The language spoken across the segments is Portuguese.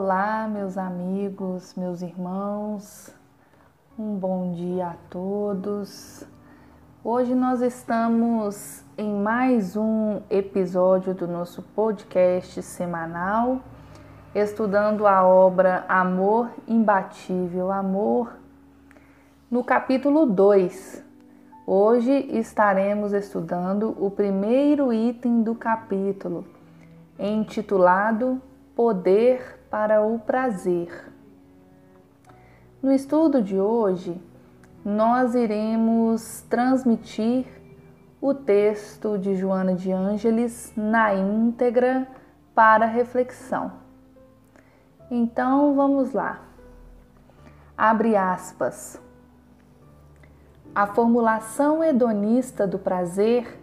Olá, meus amigos, meus irmãos, um bom dia a todos. Hoje nós estamos em mais um episódio do nosso podcast semanal, estudando a obra Amor Imbatível, Amor, no capítulo 2. Hoje estaremos estudando o primeiro item do capítulo, intitulado Poder para o Prazer. No estudo de hoje, nós iremos transmitir o texto de Joana de Ângeles na íntegra para reflexão. Então vamos lá. Abre aspas. A formulação hedonista do prazer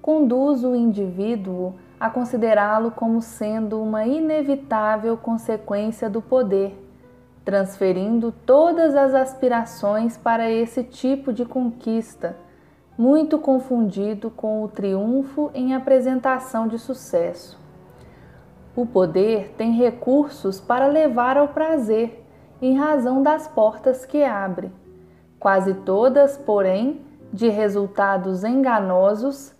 conduz o indivíduo a considerá-lo como sendo uma inevitável consequência do poder, transferindo todas as aspirações para esse tipo de conquista, muito confundido com o triunfo em apresentação de sucesso. O poder tem recursos para levar ao prazer, em razão das portas que abre, quase todas, porém, de resultados enganosos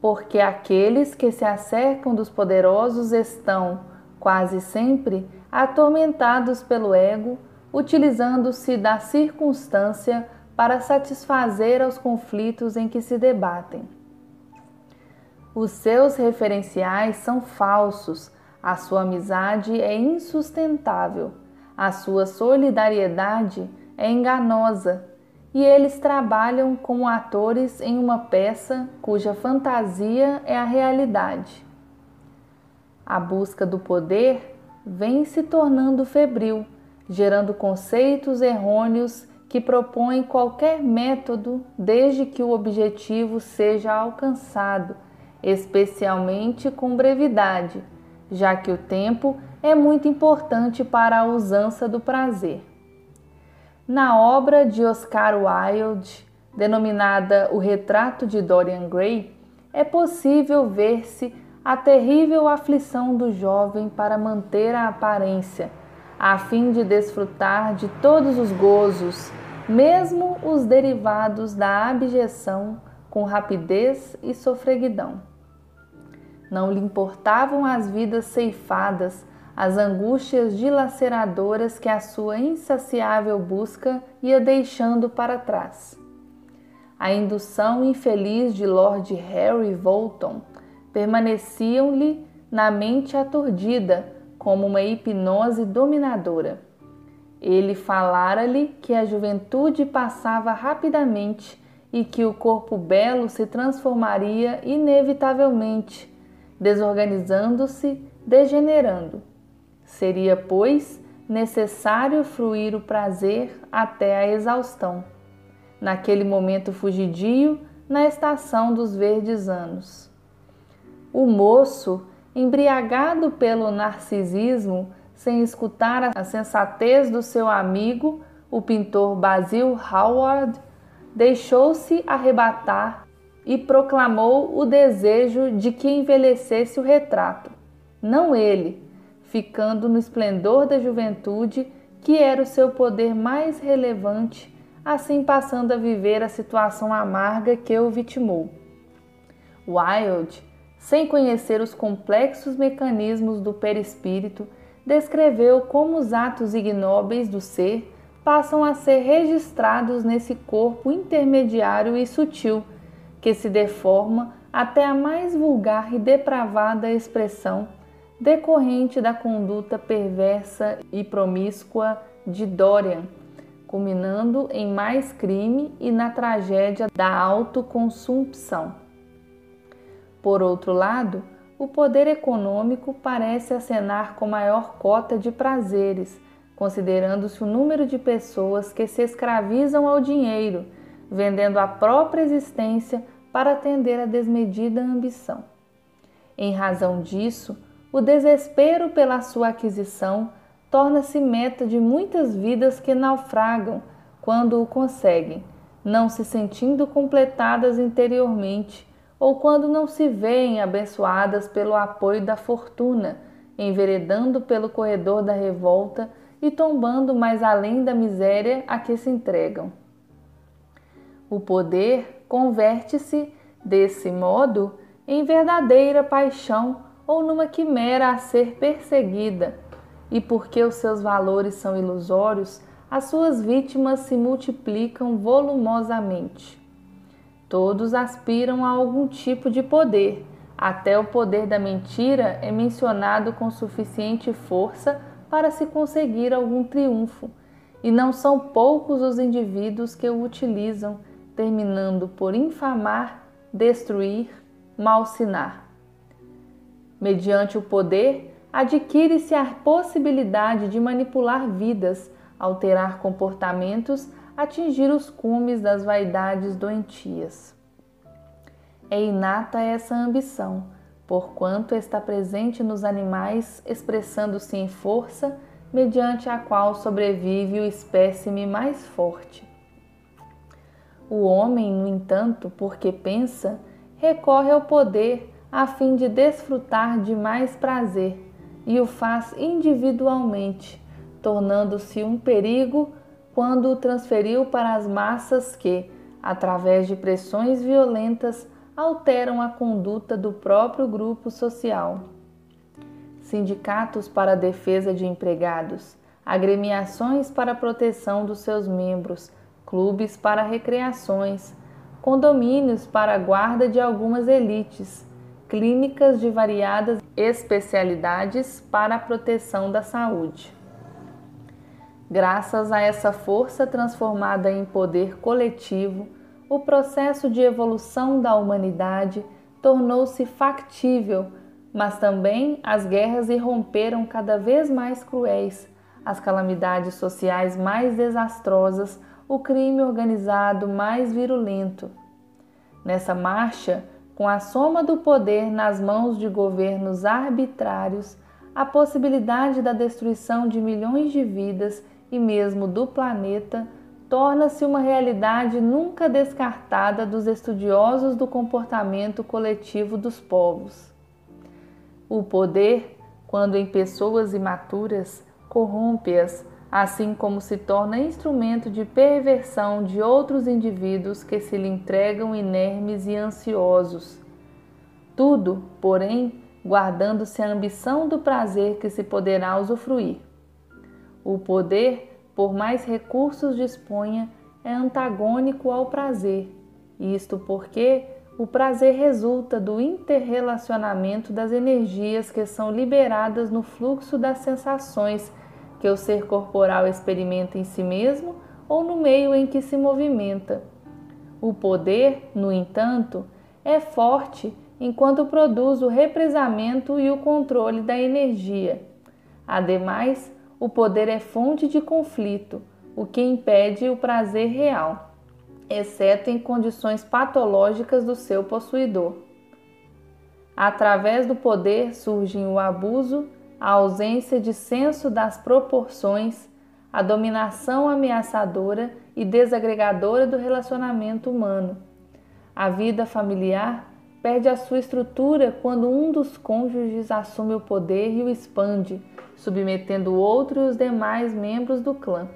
porque aqueles que se acercam dos poderosos estão, quase sempre, atormentados pelo ego, utilizando-se da circunstância para satisfazer aos conflitos em que se debatem. Os seus referenciais são falsos, a sua amizade é insustentável, a sua solidariedade é enganosa e eles trabalham como atores em uma peça cuja fantasia é a realidade. A busca do poder vem se tornando febril, gerando conceitos errôneos que propõem qualquer método desde que o objetivo seja alcançado, especialmente com brevidade, já que o tempo é muito importante para a usança do prazer. Na obra de Oscar Wilde, denominada O Retrato de Dorian Gray, é possível ver-se a terrível aflição do jovem para manter a aparência, a fim de desfrutar de todos os gozos, mesmo os derivados da abjeção, com rapidez e sofreguidão. Não lhe importavam as vidas ceifadas as angústias dilaceradoras que a sua insaciável busca ia deixando para trás. A indução infeliz de Lord Harry Bolton permaneciam-lhe na mente aturdida como uma hipnose dominadora. Ele falara-lhe que a juventude passava rapidamente e que o corpo belo se transformaria inevitavelmente, desorganizando-se, degenerando. Seria, pois, necessário fruir o prazer até a exaustão, naquele momento fugidio, na estação dos verdes anos. O moço, embriagado pelo narcisismo, sem escutar a sensatez do seu amigo, o pintor Basil Howard, deixou-se arrebatar e proclamou o desejo de que envelhecesse o retrato. Não ele, ficando no esplendor da juventude, que era o seu poder mais relevante, assim passando a viver a situação amarga que o vitimou. Wilde, sem conhecer os complexos mecanismos do perispírito, descreveu como os atos ignóbeis do ser passam a ser registrados nesse corpo intermediário e sutil, que se deforma até a mais vulgar e depravada expressão decorrente da conduta perversa e promíscua de Dorian, culminando em mais crime e na tragédia da autoconsumpção. Por outro lado, o poder econômico parece acenar com maior cota de prazeres, considerando-se o número de pessoas que se escravizam ao dinheiro, vendendo a própria existência para atender a desmedida ambição. Em razão disso, o desespero pela sua aquisição torna-se meta de muitas vidas que naufragam quando o conseguem, não se sentindo completadas interiormente ou quando não se veem abençoadas pelo apoio da fortuna, enveredando pelo corredor da revolta e tombando mais além da miséria a que se entregam. O poder converte-se, desse modo, em verdadeira paixão ou numa quimera a ser perseguida, e porque os seus valores são ilusórios, as suas vítimas se multiplicam volumosamente. Todos aspiram a algum tipo de poder, até o poder da mentira é mencionado com suficiente força para se conseguir algum triunfo, e não são poucos os indivíduos que o utilizam, terminando por infamar, destruir, malsinar. Mediante o poder, adquire-se a possibilidade de manipular vidas, alterar comportamentos, atingir os cumes das vaidades doentias. É inata essa ambição, porquanto está presente nos animais, expressando-se em força, mediante a qual sobrevive o espécime mais forte. O homem, no entanto, porque pensa, recorre ao poder a fim de desfrutar de mais prazer e o faz individualmente, tornando-se um perigo quando o transferiu para as massas que, através de pressões violentas, alteram a conduta do próprio grupo social. Sindicatos para a defesa de empregados, agremiações para a proteção dos seus membros, clubes para recreações, condomínios para a guarda de algumas elites, clínicas de variadas especialidades para a proteção da saúde. Graças a essa força transformada em poder coletivo, o processo de evolução da humanidade tornou-se factível, mas também as guerras irromperam cada vez mais cruéis, as calamidades sociais mais desastrosas, o crime organizado mais virulento. Nessa marcha, com a soma do poder nas mãos de governos arbitrários, a possibilidade da destruição de milhões de vidas e mesmo do planeta torna-se uma realidade nunca descartada dos estudiosos do comportamento coletivo dos povos. O poder, quando em pessoas imaturas, corrompe-as, assim como se torna instrumento de perversão de outros indivíduos que se lhe entregam inermes e ansiosos. Tudo, porém, guardando-se a ambição do prazer que se poderá usufruir. O poder por mais recursos disponha, é antagônico ao prazer. Isto porque o prazer resulta do interrelacionamento das energias que são liberadas no fluxo das sensações que o ser corporal experimenta em si mesmo ou no meio em que se movimenta. O poder, no entanto, é forte enquanto produz o represamento e o controle da energia. Ademais, o poder é fonte de conflito, o que impede o prazer real, exceto em condições patológicas do seu possuidor. Através do poder surgem o abuso, a ausência de senso das proporções, a dominação ameaçadora e desagregadora do relacionamento humano. A vida familiar perde a sua estrutura quando um dos cônjuges assume o poder e o expande submetendo o outro e os demais membros do clã.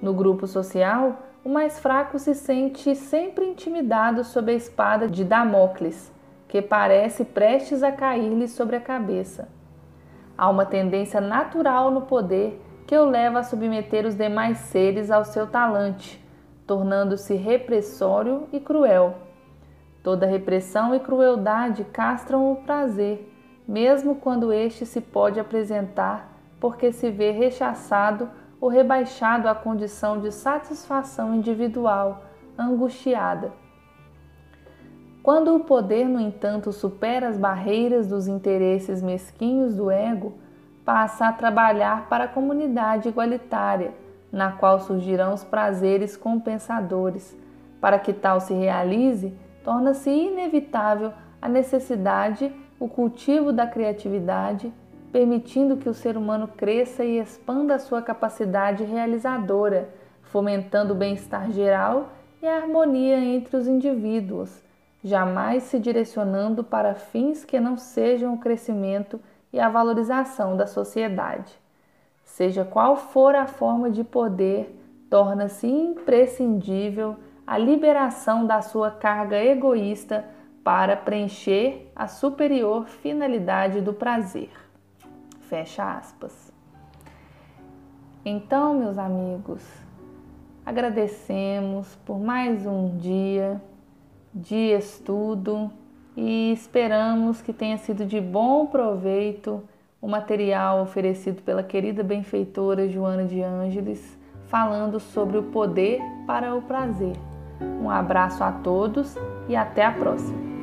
No grupo social, o mais fraco se sente sempre intimidado sob a espada de Damocles, que parece prestes a cair-lhe sobre a cabeça. Há uma tendência natural no poder que o leva a submeter os demais seres ao seu talante, tornando-se repressório e cruel. Toda repressão e crueldade castram o prazer, mesmo quando este se pode apresentar porque se vê rechaçado ou rebaixado à condição de satisfação individual, angustiada. Quando o poder, no entanto, supera as barreiras dos interesses mesquinhos do ego, passa a trabalhar para a comunidade igualitária, na qual surgirão os prazeres compensadores. Para que tal se realize, torna-se inevitável a necessidade o cultivo da criatividade, permitindo que o ser humano cresça e expanda a sua capacidade realizadora, fomentando o bem-estar geral e a harmonia entre os indivíduos, jamais se direcionando para fins que não sejam o crescimento e a valorização da sociedade. Seja qual for a forma de poder, torna-se imprescindível a liberação da sua carga egoísta para preencher a superior finalidade do prazer. Fecha aspas. Então, meus amigos, agradecemos por mais um dia de estudo e esperamos que tenha sido de bom proveito o material oferecido pela querida benfeitora Joana de Ângeles, falando sobre o poder para o prazer. Um abraço a todos e até a próxima!